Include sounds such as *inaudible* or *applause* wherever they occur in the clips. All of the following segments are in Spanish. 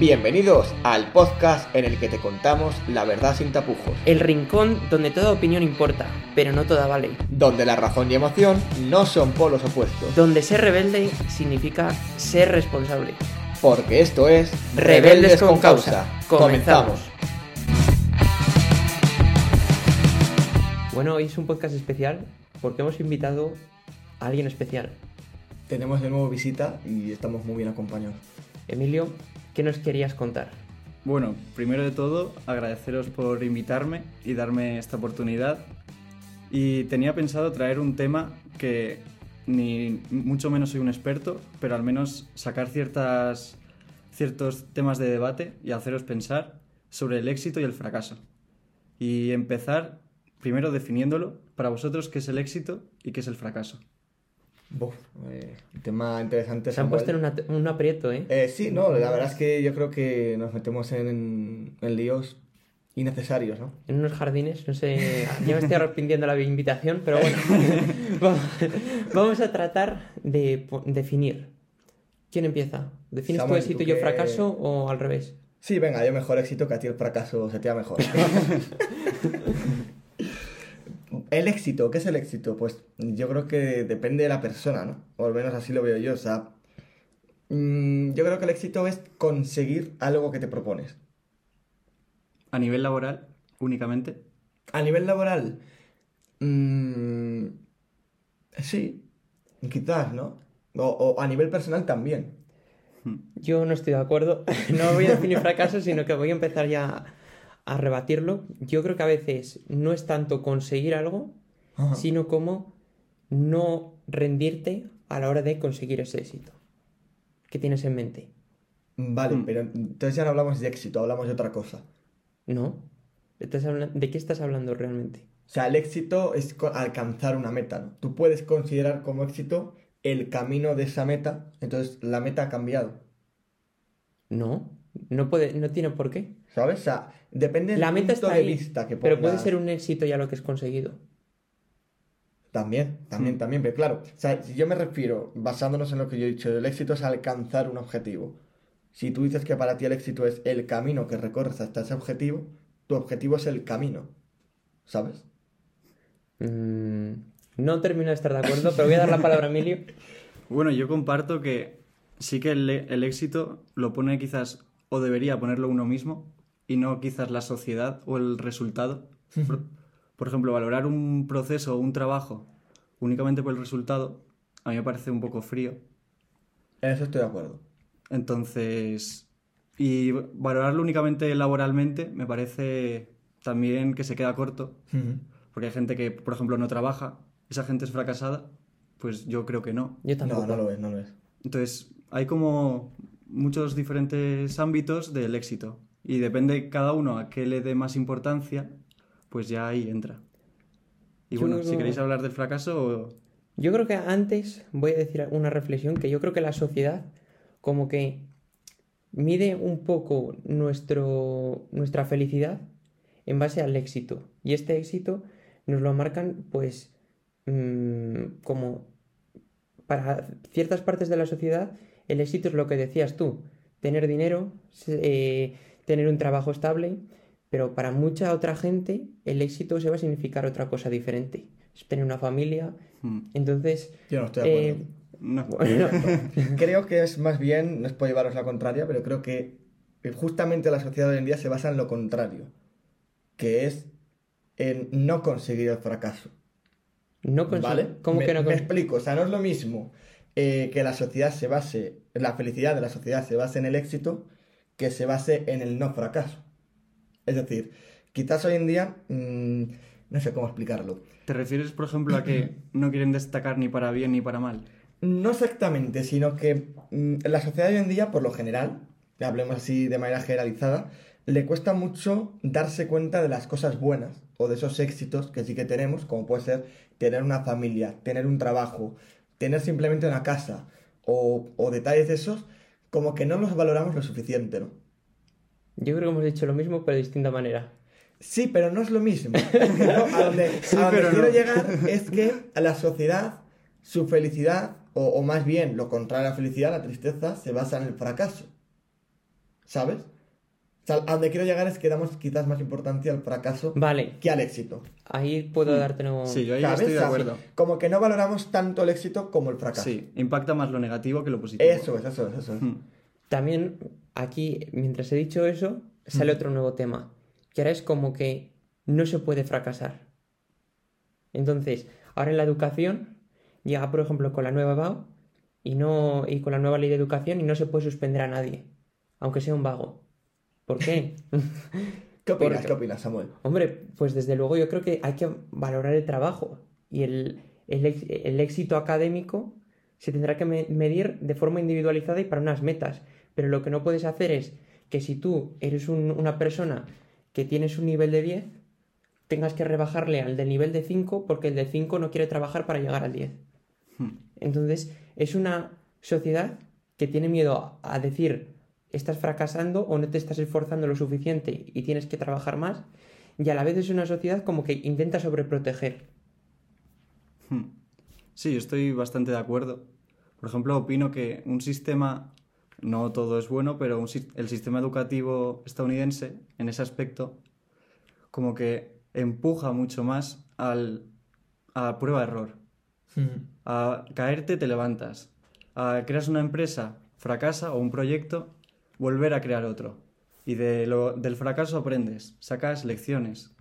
Bienvenidos al podcast en el que te contamos la verdad sin tapujos, El rincón donde toda opinión importa, pero no toda vale. donde la razón y emoción no son polos opuestos, Donde ser rebelde significa ser responsable. porque esto es Rebeldes con Causa. Comenzamos. Bueno, hoy es un podcast especial porque hemos invitado a alguien especial. Tenemos de nuevo visita y estamos muy bien acompañados. Emilio, ¿qué nos querías contar? Bueno, primero de todo, agradeceros por invitarme y darme esta oportunidad. Y tenía pensado traer un tema que ni mucho menos soy un experto, pero al menos sacar ciertas, ciertos temas de debate y haceros pensar sobre el éxito y el fracaso. Y empezar primero definiéndolo para vosotros qué es el éxito y qué es el fracaso. Buf, eh, tema interesante. Se han puesto en una- un aprieto, ¿eh? Eh, sí, no, la verdad es que yo creo que nos metemos en, en líos innecesarios, ¿no? En unos jardines, no sé, ya me estoy arrepintiendo la invitación, pero bueno, *laughs* vamos, a tratar de definir. ¿Quién empieza? ¿Defines tu éxito y yo que- fracaso o al revés? Sí, venga, yo mejor éxito que a ti el fracaso se te da mejor. *laughs* el éxito, ¿qué es el éxito? Pues yo creo que depende de la persona, ¿no? O al menos así lo veo yo. O sea, mm, yo creo que el éxito es conseguir algo que te propones. A nivel laboral, únicamente. A nivel laboral, mm, sí, quizás, ¿no? O, o a nivel personal también. Yo no estoy de acuerdo, *laughs* no voy a definir fracaso, sino que voy a empezar ya a rebatirlo. Yo creo que a veces no es tanto conseguir algo, Ajá. sino como no rendirte a la hora de conseguir ese éxito. ¿Qué tienes en mente? Vale, Hmm. pero entonces ya no hablamos de éxito, hablamos de otra cosa. ¿No? ¿Estás ¿De qué estás hablando realmente? O sea, el éxito es alcanzar una meta, ¿no? Tú puedes considerar como éxito el camino de esa meta, entonces la meta ha cambiado, No, no puede, no tiene por qué. ¿Sabes? O sea, depende del La meta punto está de ahí, vista que pero puede pongas. ser un éxito ya lo que es conseguido. También, también, Hmm. también, pero claro, o sea, si yo me refiero, basándonos en lo que yo he dicho, el éxito es alcanzar un objetivo. Si tú dices que para ti el éxito es el camino que recorres hasta ese objetivo, tu objetivo es el camino, ¿sabes? Mm, no termino de estar de acuerdo, pero voy a dar la palabra a Emilio. *laughs* Bueno, yo comparto que sí que el, el éxito lo pone quizás, o debería ponerlo uno mismo, y no quizás la sociedad o el resultado. Por, por ejemplo, valorar un proceso o un trabajo únicamente por el resultado, a mí me parece un poco frío. En eso estoy de acuerdo. Entonces, y valorarlo únicamente laboralmente me parece también que se queda corto, porque hay gente que, por ejemplo, no trabaja, esa gente es fracasada, pues yo creo que no. Yo tampoco. No, no lo es, no lo es. Entonces, hay como muchos diferentes ámbitos del éxito y depende cada uno a qué le dé más importancia, pues ya ahí entra. Y Yo bueno, creo- si queréis hablar del fracaso, Yo creo que antes voy a decir una reflexión que yo creo que la sociedad como que mide un poco nuestro, nuestra felicidad en base al éxito. Y este éxito nos lo marcan pues mm, como para ciertas partes de la sociedad el éxito es lo que decías tú, tener dinero, eh, tener un trabajo estable, pero para mucha otra gente el éxito se va a significar otra cosa diferente. Es tener una familia, mm, entonces, Yo no estoy de acuerdo. eh, no. bueno, *laughs* Creo que es más bien, no es por llevaros la contraria, pero creo que justamente la sociedad hoy en día se basa en lo contrario, que es en no conseguir el fracaso. no consigo. ¿Vale? ¿Cómo me, que no me explico, o sea, no es lo mismo eh, que la sociedad se base, la felicidad de la sociedad se base en el éxito que se base en el no fracaso. Es decir, quizás hoy en día, mm, no sé cómo explicarlo. ¿Te refieres, por ejemplo, a que *clears throat* no quieren destacar ni para bien ni para mal? No exactamente, sino que mm, la sociedad hoy en día, por lo general, hablemos así de manera generalizada, le cuesta mucho darse cuenta de las cosas buenas o de esos éxitos que sí que tenemos, como puede ser tener una familia, tener un trabajo, tener simplemente una casa o, o detalles de esos, como que no los valoramos lo suficiente, ¿no? Yo creo que hemos dicho lo mismo, pero de distinta manera. Sí, pero no es lo mismo. *laughs* ¿no? A donde, Sí, a donde pero quiero no. llegar es que a la sociedad, su felicidad, o, o más bien lo contrario a la felicidad, la tristeza, se basa en el fracaso. ¿sabes? O sea, a donde quiero llegar es que damos quizás más importancia al fracaso Vale, que al éxito. ahí puedo darte no... Sí, yo ahí ¿sabes? estoy de acuerdo. Como que no valoramos tanto el éxito como el fracaso. Sí, impacta más lo negativo que lo positivo. Eso es, eso es, eso es. Mm. También aquí, mientras he dicho eso, sale otro nuevo tema, que ahora es como que no se puede fracasar. Entonces, ahora en la educación llega, por ejemplo, con la nueva BAU y, no, y con la nueva ley de educación y no se puede suspender a nadie, aunque sea un vago. ¿Por qué? *laughs* ¿Qué opinas? Porque- ¿Qué opinas, Samuel? Hombre, pues desde luego yo creo que hay que valorar el trabajo y el, el éxito académico se tendrá que me- medir de forma individualizada y para unas metas. Pero lo que no puedes hacer es que si tú eres un- una persona que tienes un nivel de 10, tengas que rebajarle al del nivel de 5 porque el de 5 no quiere trabajar para llegar al 10. Hmm. Entonces, es una sociedad que tiene miedo a decir estás fracasando o no te estás esforzando lo suficiente y tienes que trabajar más, y a la vez es una sociedad como que intenta sobreproteger. Hmm. Sí, yo estoy bastante de acuerdo. Por ejemplo, opino que un sistema, no todo es bueno, pero un el sistema educativo estadounidense, en ese aspecto, como que empuja mucho más al, a prueba-error. A caerte te levantas. A creas una empresa, fracasa o un proyecto, volver a crear otro. Y de lo, del fracaso aprendes, sacas lecciones.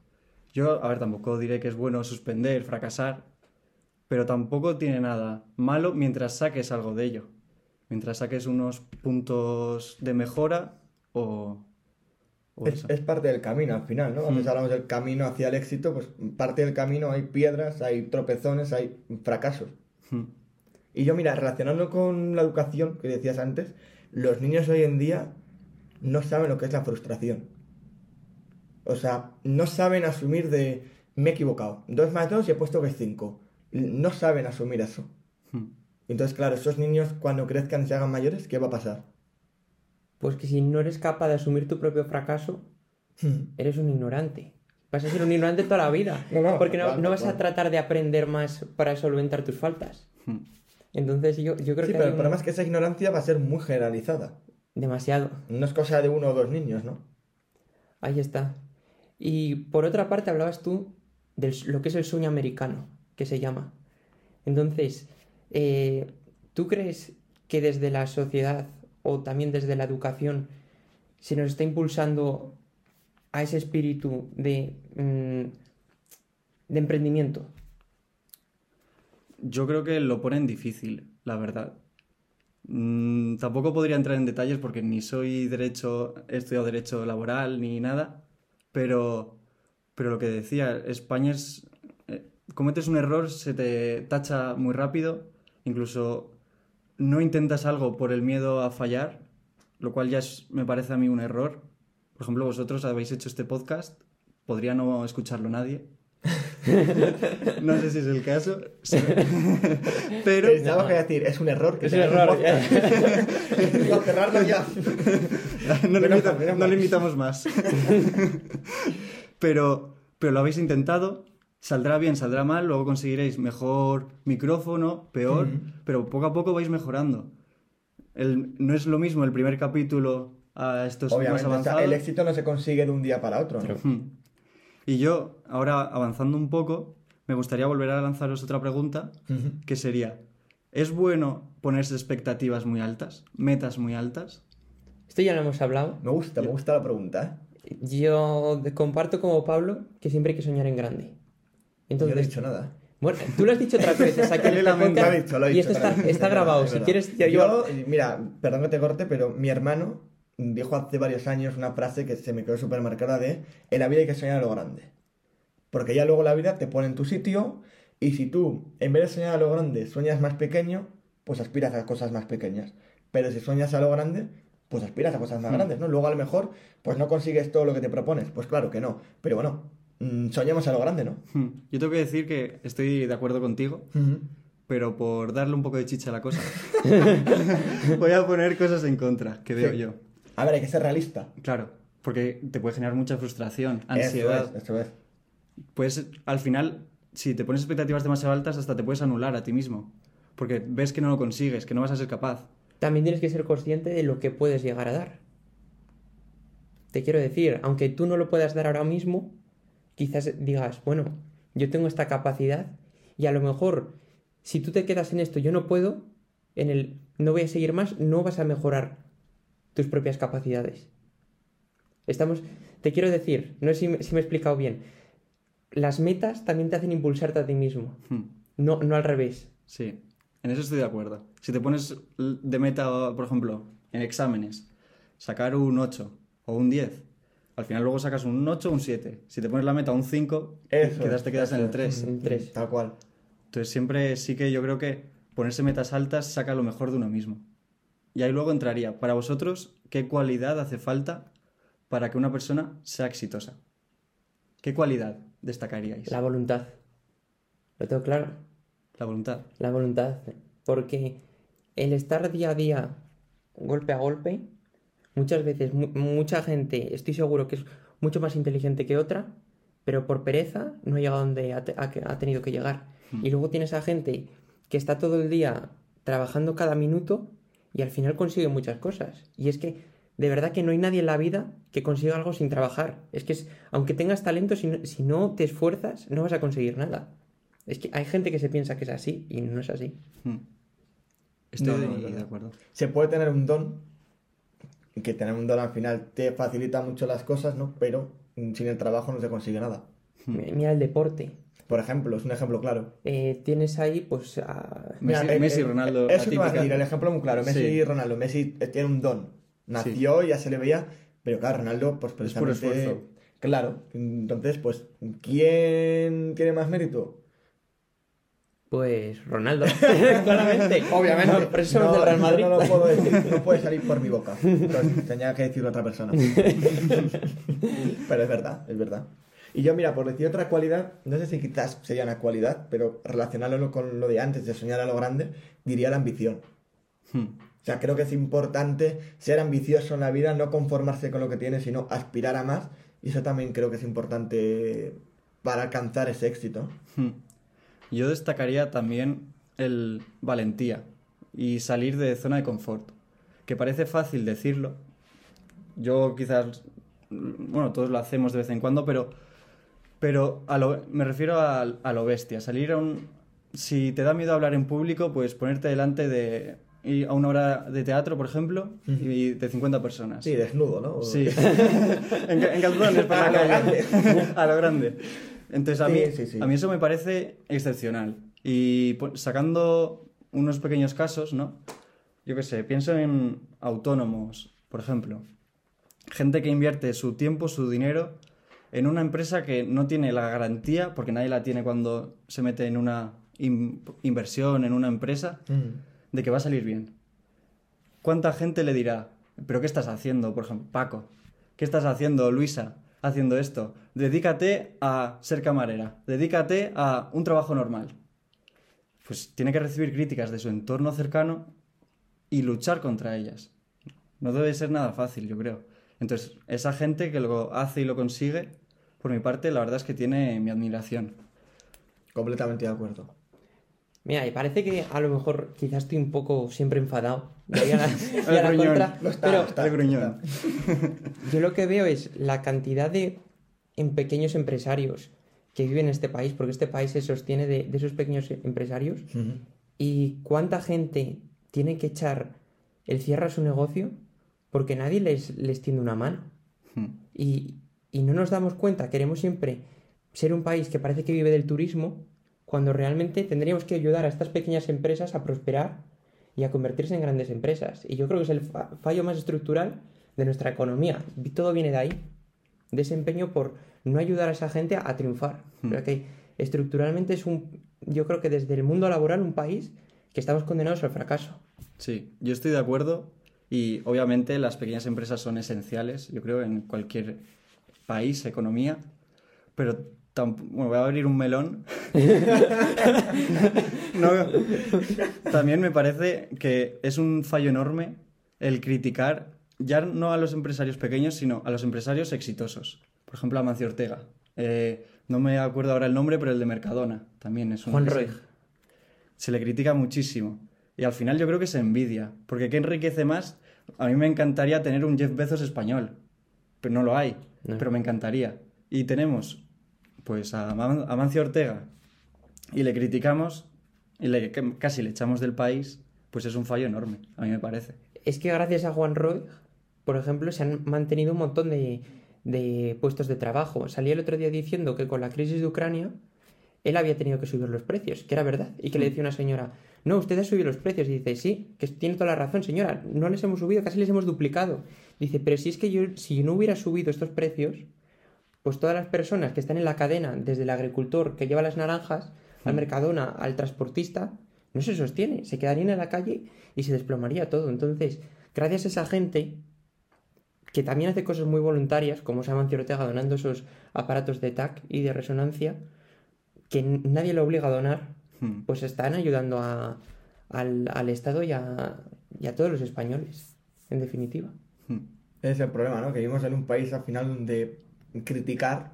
Yo, a ver, tampoco diré que es bueno suspender, fracasar, pero tampoco tiene nada malo mientras saques algo de ello. Mientras saques unos puntos de mejora o... o Es, es parte del camino al final, ¿no? Cuando Mm. hablamos del camino hacia el éxito, pues parte del camino hay piedras, hay tropezones, hay fracasos. Hmm. Y yo, mira, relacionando con la educación que decías antes, los niños hoy en día no saben lo que es la frustración. O sea, no saben asumir de me he equivocado. 2 más 2 y he puesto que es 5. No saben asumir eso. Hmm. Entonces, claro, esos niños cuando crezcan y se hagan mayores, ¿qué va a pasar? Pues que si no eres capaz de asumir tu propio fracaso, eres un ignorante. Vas a ser un ignorante toda la vida. *laughs* No, no, porque no, vas a tratar de aprender más para solventar tus faltas. Hmm. Entonces yo, yo creo Sí, que pero hay el un- problema es que esa ignorancia va a ser muy generalizada. demasiado. No es cosa de uno o dos niños, ¿no? Ahí está. Y por otra parte hablabas tú de lo que es el sueño americano, que se llama. Entonces, eh, ¿tú crees que desde la sociedad o también desde la educación se nos está impulsando a ese espíritu de, mm, de emprendimiento? Yo creo que lo ponen difícil, la verdad. Mm, tampoco podría entrar en detalles porque ni soy derecho, he estudiado derecho laboral ni nada, pero, pero lo que decía, España es... eh, cometes un error, se te tacha muy rápido, incluso no intentas algo por el miedo a fallar, lo cual ya es- me parece a mí un error. Por ejemplo, vosotros habéis hecho este podcast, podría no escucharlo nadie. *laughs* no sé si es el caso, *laughs* pero... Que iba a decir, es un error. Que Es un error, cerrarlo ya. *laughs* no, le invita- menos no le invitamos más. pero, pero lo habéis intentado, saldrá bien, saldrá mal, luego conseguiréis mejor micrófono, peor, pero poco a poco vais mejorando. El- no es lo mismo el primer capítulo a estos más Obviamente, o sea, avanzados. el éxito no se consigue de un día para otro, ¿no? Y yo, ahora avanzando un poco, me gustaría volver a lanzaros otra pregunta, que sería, ¿es bueno ponerse expectativas muy altas, metas muy altas? Esto ya lo hemos hablado. Me gusta, me gusta la pregunta, ¿eh? Yo de- comparto como Pablo que siempre hay que soñar en grande. Yo no he Entonces, dicho nada. bueno, tú lo has dicho otras veces *laughs* aquí en Él este lo ha podcast, Lo he dicho, lo he y dicho. esto está, grabado. Si es quieres, yo, Yo, mira, perdón que te corte, pero mi hermano dijo hace varios años una frase que se me quedó súper marcada de en la vida hay que soñar a lo grande. Porque ya luego la vida te pone en tu sitio y si tú, en vez de soñar a lo grande, sueñas más pequeño, pues aspiras a cosas más pequeñas. Pero si sueñas a lo grande, pues aspiras a cosas más Mm. grandes, ¿no? Luego a lo mejor, pues no consigues todo lo que te propones. Pues claro que no. Pero bueno, mm, soñamos a lo grande, ¿no? Hmm. Yo tengo que decir que estoy de acuerdo contigo, pero por darle un poco de chicha a la cosa, *laughs* *laughs* voy a poner cosas en contra, que veo Sí. yo. A ver, hay que ser realista. Claro, porque te puede generar mucha frustración, Eso ansiedad. es, eso es. Pues al final, si te pones expectativas demasiado altas, hasta te puedes anular a ti mismo. Porque ves que no lo consigues, que no vas a ser capaz. también tienes que ser consciente de lo que puedes llegar a dar. te quiero decir, aunque tú no lo puedas dar ahora mismo, quizás digas, bueno, yo tengo esta capacidad y a lo mejor si tú te quedas en esto, yo no puedo, en el no voy a seguir más, no vas a mejorar tus propias capacidades. Estamos, te quiero decir, no sé si me, si me he explicado bien, las metas también te hacen impulsarte a ti mismo, Hmm. no, no al revés. Sí, en eso estoy de acuerdo. Si te pones de meta, por ejemplo, en exámenes, sacar un 8 o un 10, al final luego sacas un 8 o un 7. Si te pones la meta un 5, Eso es, te quedas en el es. 3. En tres. Tal cual. Entonces siempre sí que yo creo que ponerse metas altas saca lo mejor de uno mismo. Y ahí luego entraría, para vosotros, ¿qué cualidad hace falta para que una persona sea exitosa? ¿Qué cualidad destacaríais? La voluntad. Lo tengo claro. La voluntad. La voluntad. Porque el estar día a día, golpe a golpe, muchas veces, mu- mucha gente, estoy seguro que es mucho más inteligente que otra, pero por pereza no ha llegado donde ha, te- ha ha tenido que llegar. Y luego tienes a gente que está todo el día trabajando cada minuto y al final consigue muchas cosas. Y es que de verdad que no hay nadie en la vida que consiga algo sin trabajar. Es que es- aunque tengas talento, si no, si no te esfuerzas, no vas a conseguir nada. Es que hay gente que se piensa que es así y no es así. Hmm. Estoy No, no, de, no, no. de acuerdo. Se puede tener un don, que tener un don al final te facilita mucho las cosas, ¿no? Pero mm, sin el trabajo no se consigue nada. Mi- Mira el deporte. Por ejemplo, es un ejemplo claro. Eh, tienes ahí, pues, a- Messi, Mira, eh, Messi, eh, Ronaldo. la Eso te iba a decir, el ejemplo muy claro. Messi Sí. y Ronaldo. Messi eh, tiene un don. Nació, ya se le veía, pero claro, Ronaldo, pues Es puro precisamente. esfuerzo. Claro. Entonces, pues, ¿quién tiene más mérito? pues Ronaldo. *laughs* Claramente. Obviamente. No, por eso somos del Real Madrid. No, lo puedo decir, no puede salir por mi boca. Entonces, tenía que decirlo otra persona. *laughs* pero es verdad, es verdad. Y yo, mira, por decir otra cualidad, no sé si quizás sería una cualidad, pero relacionándolo con lo de antes, de soñar a lo grande, diría la ambición. Hmm. O sea, creo que es importante ser ambicioso en la vida, no conformarse con lo que tienes, sino aspirar a más. Y eso también creo que es importante para alcanzar ese éxito. Hmm. Yo destacaría también el valentía y salir de zona de confort, que parece fácil decirlo. Yo quizás, bueno, todos lo hacemos de vez en cuando, pero, pero a lo- me refiero a, a lo bestia. Salir a un... Si te da miedo hablar en público, pues ponerte delante de... ir a una hora de teatro, por ejemplo, y de 50 personas. Sí, desnudo, ¿no? Sí. *laughs* en, en calzones por la A lo calle. *laughs* a lo grande. Entonces a Sí, mí, sí, sí. a mí eso me parece excepcional. Y pu- sacando unos pequeños casos, ¿no? Yo qué sé, pienso en autónomos, por ejemplo. Gente que invierte su tiempo, su dinero en una empresa que no tiene la garantía, porque nadie la tiene cuando se mete en una in- inversión, en una empresa, Mm. de que va a salir bien. ¿Cuánta gente le dirá, pero qué estás haciendo, por ejemplo, Paco? ¿Qué estás haciendo, Luisa, haciendo esto? Dedícate a ser camarera, dedícate a un trabajo normal. Pues tiene que recibir críticas de su entorno cercano y luchar contra ellas. No debe ser nada fácil, yo creo. Entonces, esa gente que lo hace y lo consigue, por mi parte, la verdad es que tiene mi admiración. Completamente de acuerdo. Mira, y parece que a lo mejor quizás estoy un poco siempre enfadado. A la, *laughs* la contra, Lo está, pero lo está, El gruñón. *laughs* yo lo que veo es la cantidad de en pequeños empresarios que viven en este país, porque este país se sostiene de, de esos pequeños empresarios, Ujú. y cuánta gente tiene que echar el cierre a su negocio porque nadie les, les tiende una mano. Hmm. Y, y no nos damos cuenta, queremos siempre ser un país que parece que vive del turismo, cuando realmente tendríamos que ayudar a estas pequeñas empresas a prosperar y a convertirse en grandes empresas. Y yo creo que es el fa- fallo más estructural de nuestra economía. Todo viene de ahí, de ese empeño por no ayudar a esa gente a, a triunfar. Hmm. Pero que estructuralmente es un, yo creo que desde el mundo laboral, un país que estamos condenados al fracaso. Sí, yo estoy de acuerdo y obviamente las pequeñas empresas son esenciales, yo creo, en cualquier país, economía, pero bueno, voy a abrir un melón. *laughs* No, también me parece que es un fallo enorme el criticar ya no a los empresarios pequeños, sino a los empresarios exitosos. Por ejemplo, a Mancio Ortega. Eh, no me acuerdo ahora el nombre, pero el de Mercadona también es un... Juan Roig. se le critica muchísimo. Y al final yo creo que se envidia. Porque ¿qué enriquece más? A mí me encantaría tener un Jeff Bezos español. pero no lo hay. No. Pero me encantaría. Y tenemos, pues, a Man- a Mancio Ortega y le criticamos y le, casi le echamos del país, pues es un fallo enorme, a mí me parece. Es que gracias a Juan Roig, por ejemplo, se han mantenido un montón de, de puestos de trabajo. Salía el otro día diciendo que con la crisis de Ucrania él había tenido que subir los precios, que era verdad. Y que le decía una señora, no, usted ha subido los precios. Y dice, sí, que tiene toda la razón, señora, no les hemos subido, casi les hemos duplicado. Dice, pero si es que yo, si no hubiera subido estos precios, pues todas las personas que están en la cadena, desde el agricultor que lleva las naranjas, al mercadona, al transportista, no se sostiene, se quedarían en la calle y se desplomaría todo. Entonces, gracias a esa gente que también hace cosas muy voluntarias, como Samancio Ortega donando esos aparatos de TAC y de resonancia, que nadie lo obliga a donar, Hmm. pues están ayudando a- al, al Estado y a, y a todos los españoles, en definitiva. Hmm. Es el problema, ¿no? Que vivimos en un país al final donde criticar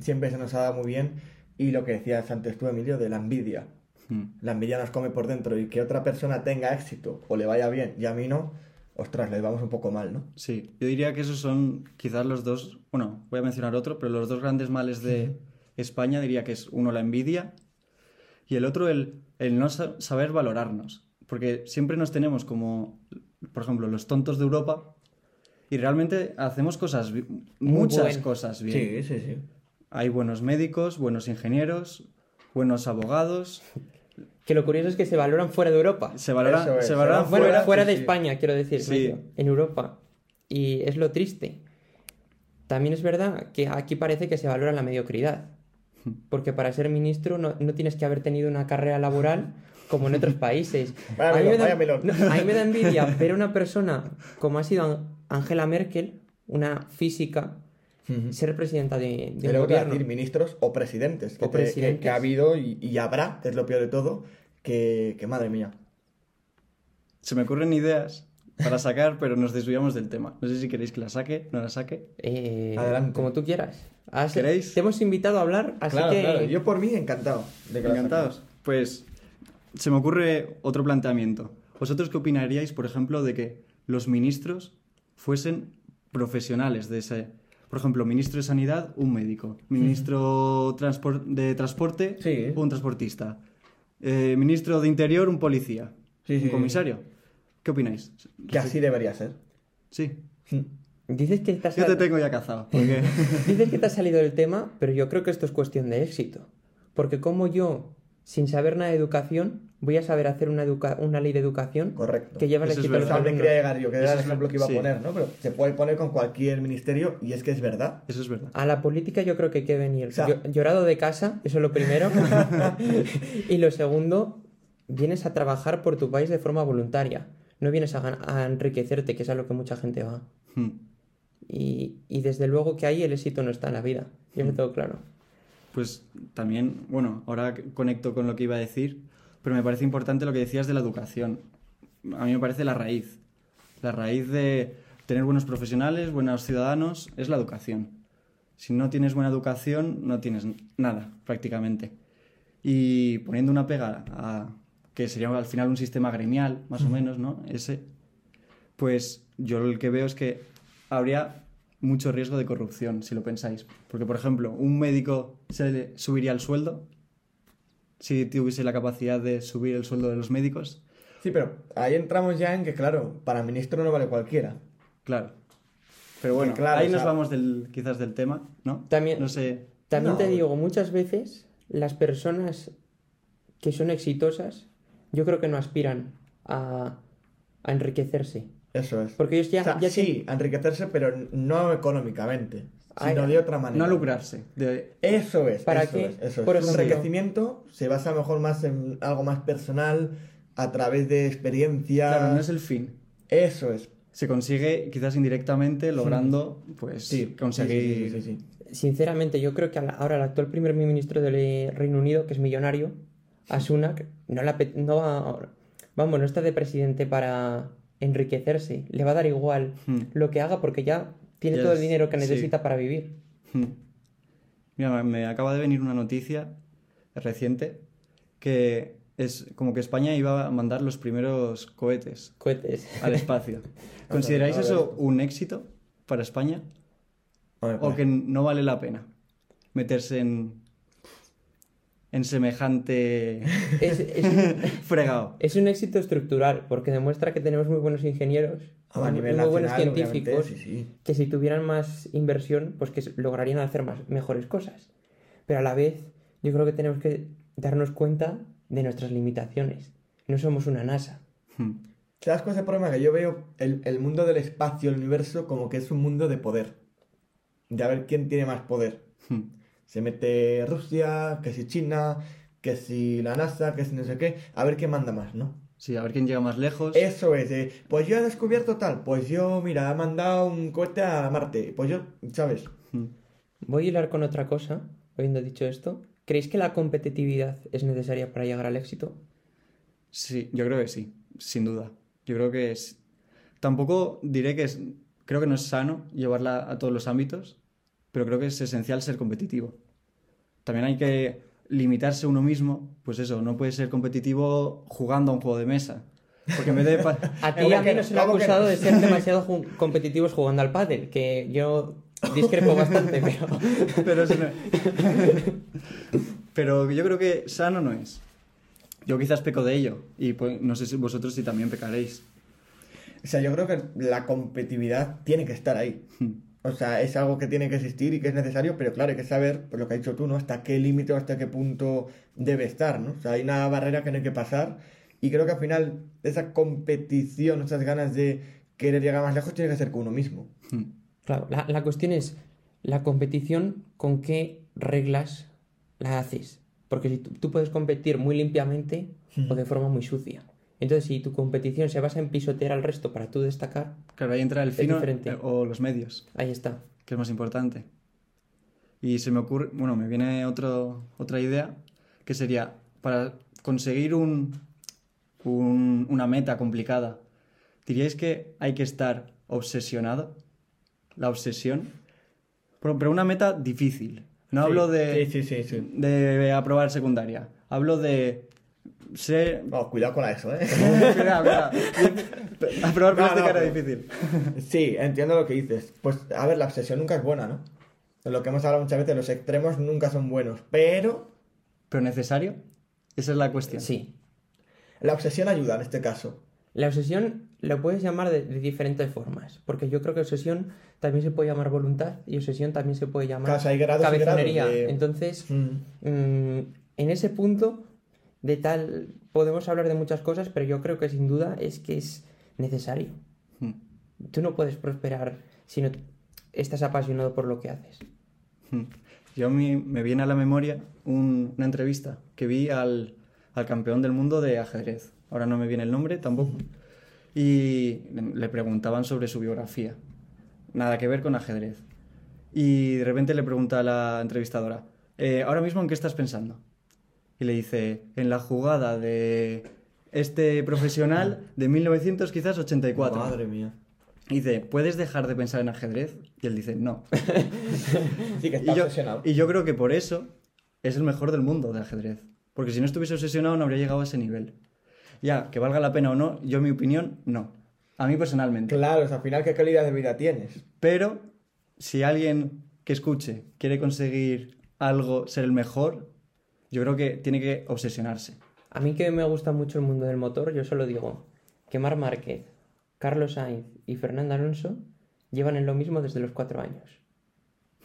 siempre se nos ha dado muy bien y lo que decías antes tú, Emilio, de la envidia. Hmm. La envidia nos come por dentro y que otra persona tenga éxito o le vaya bien y a mí no, ostras, le vamos un poco mal, ¿no? Sí, yo diría que esos son quizás los dos, bueno, voy a mencionar otro, pero los dos grandes males de España diría que es uno la envidia y el otro el, el no sa- saber valorarnos. Porque siempre nos tenemos como, por ejemplo, los tontos de Europa y realmente hacemos cosas, muchas cosas bien. Sí, sí, sí. Hay buenos médicos, buenos ingenieros, buenos abogados, Que lo curioso es que se valoran fuera de Europa. se valoran, es, se valoran van Bueno, fuera. fuera, de sí. España, quiero decir, Sí. medio, en Europa. Y es lo triste. También es verdad que aquí parece que se valora la mediocridad. Porque para ser ministro no, no tienes que haber tenido una carrera laboral como en otros países. *laughs* Vaya a, mí melón, me da, vaya melón. no, a mí me da envidia *laughs* ver a una persona como ha sido An- Angela Merkel, una física, ser presidenta de, de un gobierno. decir ministros o presidentes, que, O te- que- presidentes. que ha habido y, y habrá, que es lo peor de todo, que, que madre mía. Se me ocurren ideas para sacar, pero nos desviamos del tema. No sé si queréis que la saque, no la saque. Eh, Adelante. Como tú quieras. ¿Queréis? Te hemos invitado a hablar, así claro, que... claro. Yo por mí encantado. De que Encantados. Pues se me ocurre otro planteamiento. ¿Vosotros qué opinaríais, por ejemplo, de que los ministros fuesen profesionales de ese... Por ejemplo, ministro de Sanidad, un médico. Ministro transpor- de Transporte, Sí. un transportista. Eh, ministro de Interior, un policía. Sí, sí. Un comisario. ¿Qué opináis? Que así debería ser. Sí. Dices que te has Yo te tengo ya cazado. Porque... *laughs* Dices que te ha salido del tema, pero yo creo que esto es cuestión de éxito. Porque como yo, sin saber nada de educación, voy a saber hacer una, educa- una ley de educación Correcto. que lleva el Eso es éxito a los Pero ¿dónde alumnos. quería llegar yo? Que era Eso el es ejemplo que iba a sí. poner, ¿no? Pero se puede poner con cualquier ministerio y es que es verdad. Eso es verdad. A la política yo creo que hay que venir O sea- Llo- llorado de casa, eso es lo primero. *laughs* y lo segundo, vienes a trabajar por tu país de forma voluntaria. No vienes a, enriquecerte, que es a lo que mucha gente va. Hmm. Y, y desde luego que ahí el éxito no está en la vida. Yo lo tengo claro. Pues también, bueno, ahora conecto con lo que iba a decir, pero me parece importante lo que decías de la educación. A mí me parece la raíz. La raíz de tener buenos profesionales, buenos ciudadanos, es la educación. Si no tienes buena educación, no tienes nada, prácticamente. Y poniendo una pega a que sería al final un sistema gremial, más o menos, ¿no? Ese, pues yo lo que veo es que habría mucho riesgo de corrupción, si lo pensáis. Porque, por ejemplo, un médico se le subiría el sueldo si tuviese la capacidad de subir el sueldo de los médicos. Sí, pero ahí entramos ya en que, claro, para ministro no vale cualquiera. Claro. Pero bueno, claro, ahí o nos vamos del, quizás del tema, ¿no? También- No sé. También No. te digo, muchas veces las personas que son exitosas, yo creo que no aspiran a, a enriquecerse. Eso es. Porque ellos ya, O sea, ya sí, a enriquecerse, pero no económicamente, sino de otra manera. No lucrarse. de- Eso es. ¿Para eso qué? es, eso es. Por ejemplo- enriquecimiento se basa mejor más en algo más personal, a través de experiencia. Claro, no es el fin. Eso es. Se consigue quizás indirectamente logrando, pues, Sí, conseguir... sí, sí, sí, sí. Sinceramente, yo creo que ahora el actual primer ministro del Reino Unido, que es millonario, a Sunak, no, la, apet- no va, vamos, no está de presidente para enriquecerse. Le va a dar igual Hmm. lo que haga porque ya tiene todo el dinero que sí. necesita para vivir. Hmm. Mira, me acaba de venir una noticia reciente que es como que España iba a mandar los primeros cohetes Cohetes. al espacio. *laughs* ¿Consideráis eso un éxito para España? O pues. que no vale la pena meterse en, en semejante Es, es un, *laughs* fregado. es un éxito estructural porque demuestra que tenemos muy buenos ingenieros, A muy, nivel muy buenos científicos, sí, sí. que si tuvieran más inversión, pues que lograrían hacer más, mejores cosas. Pero a la vez, yo creo que tenemos que darnos cuenta de nuestras limitaciones. No somos una NASA. Hmm. ¿Sabes cuál es el problema? Que yo veo el, el mundo del espacio, el universo, como que es un mundo de poder. De a ver quién tiene más poder. Hmm. Se mete Rusia, que si China, que si la NASA, que si no sé qué. A ver quién manda más, ¿no? Sí, a ver quién llega más lejos. Eso es, eh, pues yo he descubierto tal, pues yo, mira, he mandado un cohete a Marte, pues yo, ¿sabes? Hmm. Voy a hilar con otra cosa, habiendo dicho esto. ¿Creéis que la competitividad es necesaria para llegar al éxito? Sí, yo creo que sí, sin duda. Yo creo que es... Tampoco diré que es... Creo que no es sano llevarla a todos los ámbitos, pero creo que es esencial ser competitivo. También hay que limitarse uno mismo, pues eso, no puede ser competitivo jugando a un juego de mesa. Porque en vez de... *laughs* A ti ¿Cómo y a mí no? nos han ¿Cómo que acusado de ser demasiado ju- competitivos jugando al pádel, que yo discrepo bastante, pero... *laughs* pero, eso no- pero yo creo que sano no es. Yo quizás peco de ello, y pues, no sé si vosotros si también pecaréis. O sea, yo creo que la competitividad tiene que estar ahí. Hmm. O sea, es algo que tiene que existir y que es necesario, pero claro, hay que saber, por lo que has dicho tú, ¿no? Hasta qué límite o hasta qué punto debe estar, ¿no? O sea, hay una barrera que no hay que pasar y creo que al final esa competición, esas ganas de querer llegar más lejos, tiene que ser con uno mismo. Hmm. Claro, la, la cuestión es la competición, ¿con qué reglas la haces? Porque si tú, tú puedes competir muy limpiamente o de forma muy sucia. Entonces, si tu competición se basa en pisotear al resto para tú destacar, Claro, ahí entra el fino eh, o los medios. ahí está. que es más importante. Y se me ocurre, bueno, me viene otro, otra idea, que sería, para conseguir un, un- una meta complicada, ¿diríais que hay que estar obsesionado? La obsesión. Pero, pero una meta difícil. No hablo de, Sí, sí, sí, sí. de aprobar secundaria. Hablo de ser... Vamos, cuidado con eso, ¿eh? *laughs* Cuidado, cuidado. *laughs* Aprobar No, no, plástica era pero- difícil. *laughs* Sí, entiendo lo que dices. Pues, a ver, la obsesión nunca es buena, ¿no? De lo que hemos hablado muchas veces, los extremos nunca son buenos, pero ¿Pero necesario? Esa es la cuestión. Sí. la obsesión ayuda en este caso. La obsesión lo puedes llamar de, de diferentes formas, porque yo creo que obsesión también se puede llamar voluntad y obsesión también se puede llamar Claro, o sea, hay grados y grados cabezonería. de- Entonces, Mm. mm, en ese punto de tal podemos hablar de muchas cosas, pero yo creo que sin duda es que es necesario. Hmm. Tú no puedes prosperar si no estás apasionado por lo que haces. Hmm. Yo me, me viene a la memoria un- una entrevista que vi al, al campeón del mundo de ajedrez. Ahora no me viene el nombre tampoco. Y le preguntaban sobre su biografía. Nada que ver con ajedrez. Y de repente le pregunta a la entrevistadora, "Eh, ¿ahora mismo en qué estás pensando? Y le dice, en la jugada de este profesional de 1900 quizás 84. Madre mía. Y dice, ¿puedes dejar de pensar en ajedrez? Y él dice, no. *laughs* Sí, que Y está yo, obsesionado. y yo creo que por eso es el mejor del mundo de ajedrez. Porque si no estuviese obsesionado no habría llegado a ese nivel. Ya, que valga la pena o no, yo en mi opinión, no. A mí personalmente. Claro, o sea, al final, ¿qué calidad de vida tienes? Pero si alguien que escuche quiere conseguir algo, ser el mejor, yo creo que tiene que obsesionarse. A mí que me gusta mucho el mundo del motor, yo solo digo que Mar Márquez, Carlos Sainz y Fernando Alonso llevan en lo mismo desde los cuatro años.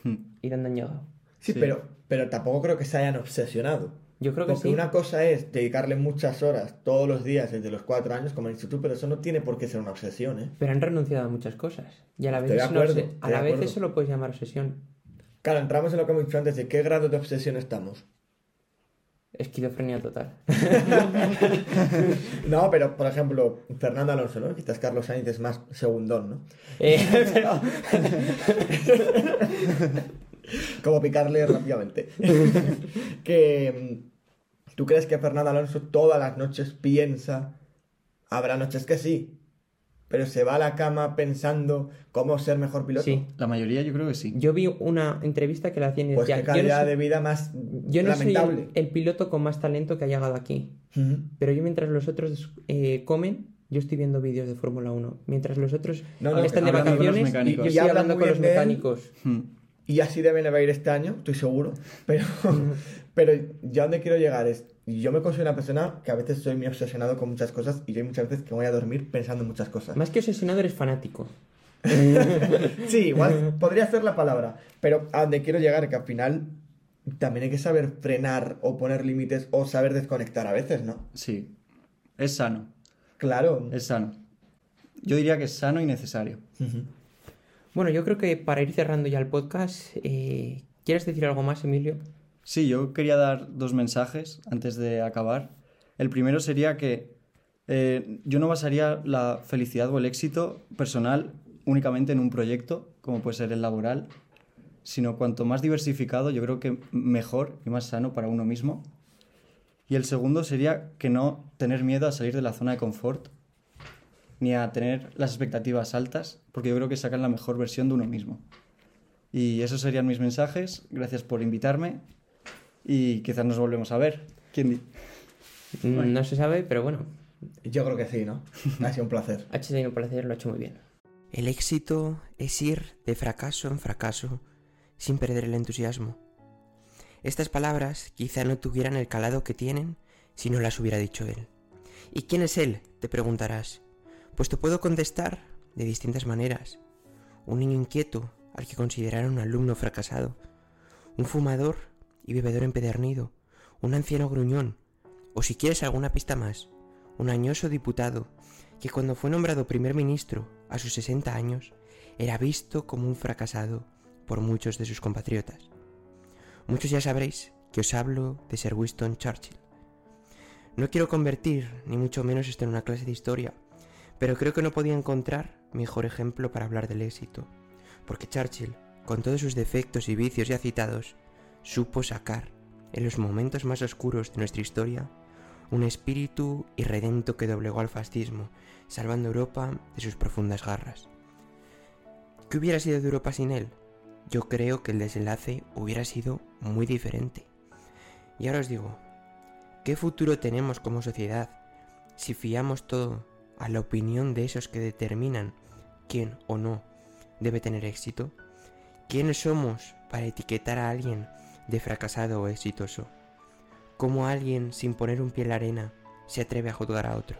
Hmm. ¿Y dónde han llegado? Sí, Sí. Pero, pero tampoco creo que se hayan obsesionado. Yo creo que Porque sí. una cosa es dedicarle muchas horas todos los días desde los cuatro años, como has dicho tú, pero eso no tiene por qué ser una obsesión, ¿eh? Pero han renunciado a muchas cosas. Y a la vez, acuerdo, a la vez eso lo puedes llamar obsesión. Claro, entramos en lo que hemos dicho antes, de qué grado de obsesión estamos. Esquizofrenia total. *laughs* No, pero, por ejemplo, Fernando Alonso, ¿no? Quizás Carlos Sainz es más segundón, ¿no? Eh, pero- *laughs* Como picarle rápidamente. *laughs* que mm, tú crees que Fernando Alonso todas las noches piensa, habrá noches que sí, pero se va a la cama pensando cómo ser mejor piloto. Sí. La mayoría yo creo que sí. Yo vi una entrevista que le hacían y Pues decía, qué yo no, calidad soy, de vida más yo no soy lamentable. el, el piloto con más talento que ha llegado aquí. Pero yo mientras los otros eh, comen, yo estoy viendo vídeos de Fórmula 1. Mientras los otros No, no, están de hablando con los vacaciones, mecánicos. yo Y estoy hablan hablando con los mecánicos. Hmm. Y así de bien va a ir este año, estoy seguro. Pero, *laughs* pero yo a donde quiero llegar es, yo me considero una persona que a veces soy muy obsesionado con muchas cosas y yo hay muchas veces que voy a dormir pensando en muchas cosas. Más que obsesionado eres fanático. *laughs* sí, igual podría ser la palabra. Pero a donde quiero llegar, que al final también hay que saber frenar o poner límites o saber desconectar a veces, ¿no? Sí, es sano. Claro. Es sano. Yo diría que es sano y necesario. Bueno, yo creo que para ir cerrando ya el podcast, eh, ¿quieres decir algo más, Emilio? Sí, yo quería dar dos mensajes antes de acabar. El primero sería que eh, yo no basaría la felicidad o el éxito personal únicamente en un proyecto, como puede ser el laboral, sino cuanto más diversificado, yo creo que mejor y más sano para uno mismo. Y el segundo sería que no tener miedo a salir de la zona de confort, ni a tener las expectativas altas, porque yo creo que sacan la mejor versión de uno mismo. Y esos serían mis mensajes. Gracias por invitarme y quizás nos volvemos a ver. ¿Quién di? Mm, no se sabe, pero bueno. Yo creo que sí, ¿no? *laughs* Ha sido un placer. Ha sido un placer, lo ha hecho muy bien. El éxito es ir de fracaso en fracaso sin perder el entusiasmo. Estas palabras quizá no tuvieran el calado que tienen si no las hubiera dicho él. ¿Y quién es él? te preguntarás. Pues te puedo contestar de distintas maneras. Un niño inquieto al que consideraron un alumno fracasado, un fumador y bebedor empedernido, un anciano gruñón, o si quieres alguna pista más, un añoso diputado que cuando fue nombrado primer ministro a sus 60 años era visto como un fracasado por muchos de sus compatriotas. Muchos ya sabréis que os hablo de Sir Winston Churchill. No quiero convertir, ni mucho menos esto en una clase de historia, pero creo que no podía encontrar mejor ejemplo para hablar del éxito, porque Churchill, con todos sus defectos y vicios ya citados, supo sacar, en los momentos más oscuros de nuestra historia, un espíritu irredento que doblegó al fascismo, salvando Europa de sus profundas garras. ¿Qué hubiera sido de Europa sin él? yo creo que el desenlace hubiera sido muy diferente. Y ahora os digo, ¿qué futuro tenemos como sociedad si fiamos todo a la opinión de esos que determinan quién o no debe tener éxito? ¿Quiénes somos para etiquetar a alguien de fracasado o exitoso? ¿Cómo alguien sin poner un pie en la arena se atreve a juzgar a otro?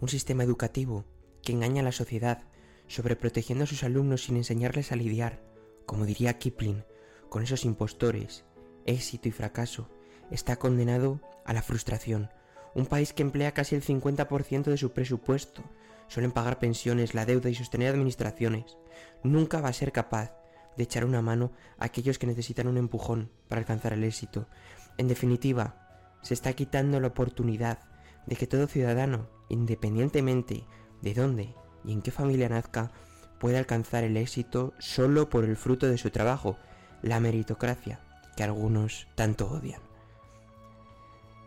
Un sistema educativo que engaña a la sociedad sobreprotegiendo a sus alumnos sin enseñarles a lidiar, como diría Kipling, con esos impostores, éxito y fracaso, está condenado a la frustración. Un país que emplea casi el 50% de su presupuesto, suelen pagar pensiones, la deuda y sostener administraciones, nunca va a ser capaz de echar una mano a aquellos que necesitan un empujón para alcanzar el éxito. En definitiva, se está quitando la oportunidad de que todo ciudadano, independientemente de dónde y en qué familia nazca puede alcanzar el éxito solo por el fruto de su trabajo, la meritocracia, que algunos tanto odian.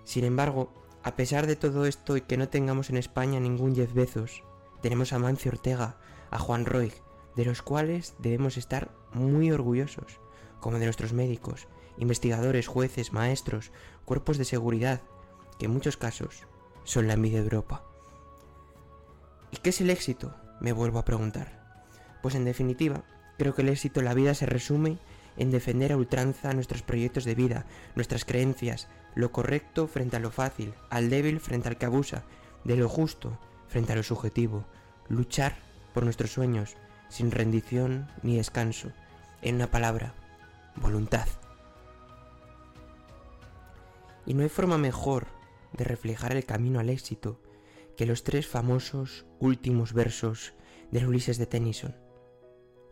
Sin embargo, a pesar de todo esto y que no tengamos en España ningún Jeff Bezos, tenemos a Mancio Ortega, a Juan Roig, de los cuales debemos estar muy orgullosos, como de nuestros médicos, investigadores, jueces, maestros, cuerpos de seguridad, que en muchos casos son la envidia de Europa. ¿Y qué es el éxito? Me vuelvo a preguntar. Pues en definitiva, creo que el éxito en la vida se resume en defender a ultranza nuestros proyectos de vida, nuestras creencias, lo correcto frente a lo fácil, al débil frente al que abusa, de lo justo frente a lo subjetivo, luchar por nuestros sueños, sin rendición ni descanso, en una palabra, voluntad. Y no hay forma mejor de reflejar el camino al éxito que los tres famosos últimos versos del Ulises de Tennyson,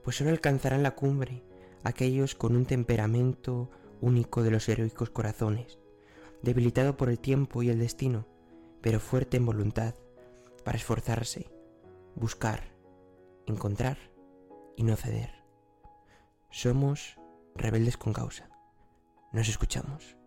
pues solo alcanzarán la cumbre aquellos con un temperamento único de los heroicos corazones, debilitado por el tiempo y el destino, pero fuerte en voluntad para esforzarse, buscar, encontrar y no ceder. Somos rebeldes con causa. Nos escuchamos.